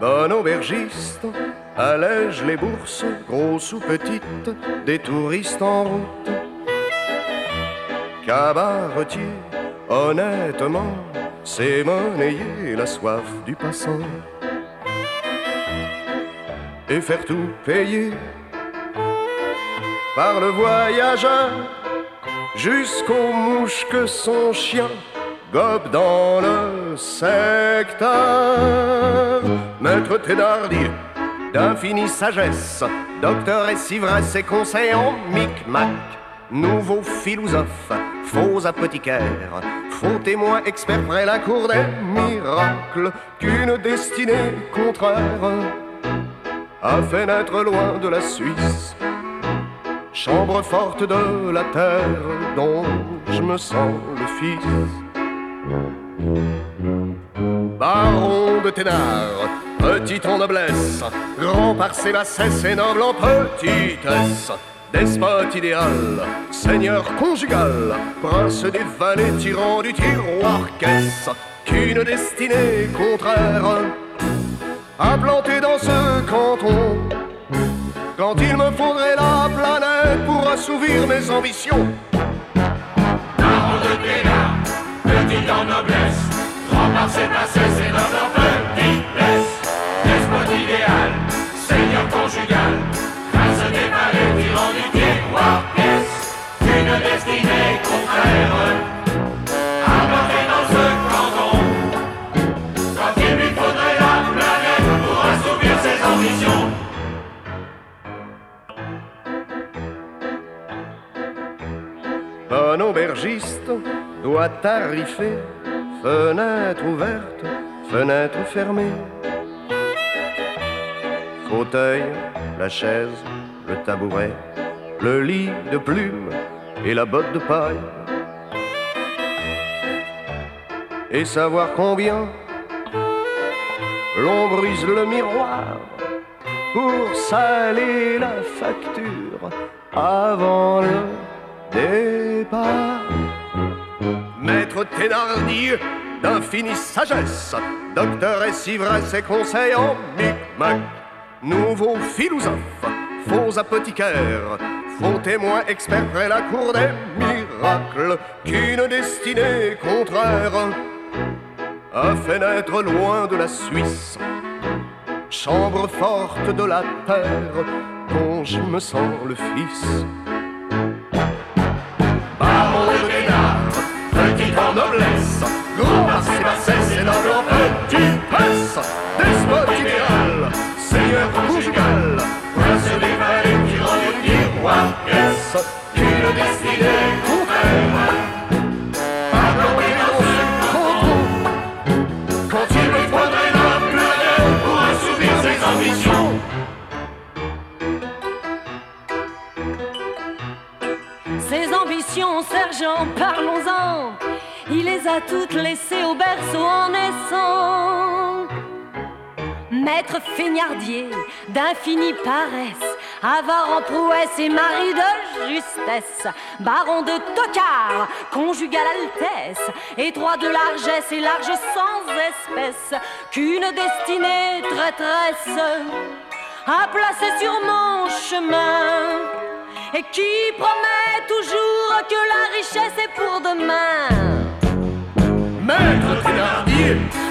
Bon aubergiste, allège les bourses, grosses ou petites, des touristes en route. Cabaretier, honnêtement, c'est monnayer la soif du passant. Et faire tout payer par le voyageur jusqu'aux mouches que son chien gobe dans le secteur. Maître Thénardier, d'infinie sagesse, docteur et ivresse et conseil en micmac. Nouveau philosophe, faux apothicaire, faux témoin expert près la cour des miracles, qu'une destinée contraire a fait naître loin de la Suisse. Chambre forte de la terre dont je me sens le fils. Baron de Thénard, petit en noblesse, grand par ses bassesses et noble en petitesse. Despote idéal, seigneur conjugal, prince des vallées, tyran du tiroir caisse, qu'une destinée contraire a dans ce canton. Quand il me faudrait la planète pour assouvir mes ambitions. Un aubergiste doit tarifer, fenêtre ouverte, fenêtre fermée. Fauteuil, la chaise, le tabouret, le lit de plumes et la botte de paille. Et savoir combien l'on brise le miroir pour saler la facture avant le départ. Maître Thénardier, d'infinie sagesse, docteur et ivresse et conseil en micmac. Nouveau philosophe, faux apothicaire, faux témoin expert près la cour des miracles, qu'une destinée contraire a fait naître loin de la Suisse. Chambre forte de la terre dont je me sens le fils. Noblesse, grand par ses bassesses et noble en petitesse. Despote idéal, Seigneur conjugal, prince des du miroir, pièce, une destinée pour assouvir ses ambitions. Ses ambitions, sergent, parlons-en. Les a toutes laissées au berceau en naissant. Maître feignardier d'infinie paresse, avare en prouesse et mari de justesse, baron de tocard, conjugal altesse, étroit de largesse et large sans espèce, qu'une destinée traîtresse a placé sur mon chemin et qui promet toujours que la richesse est pour demain. Maître Thénardier, Maître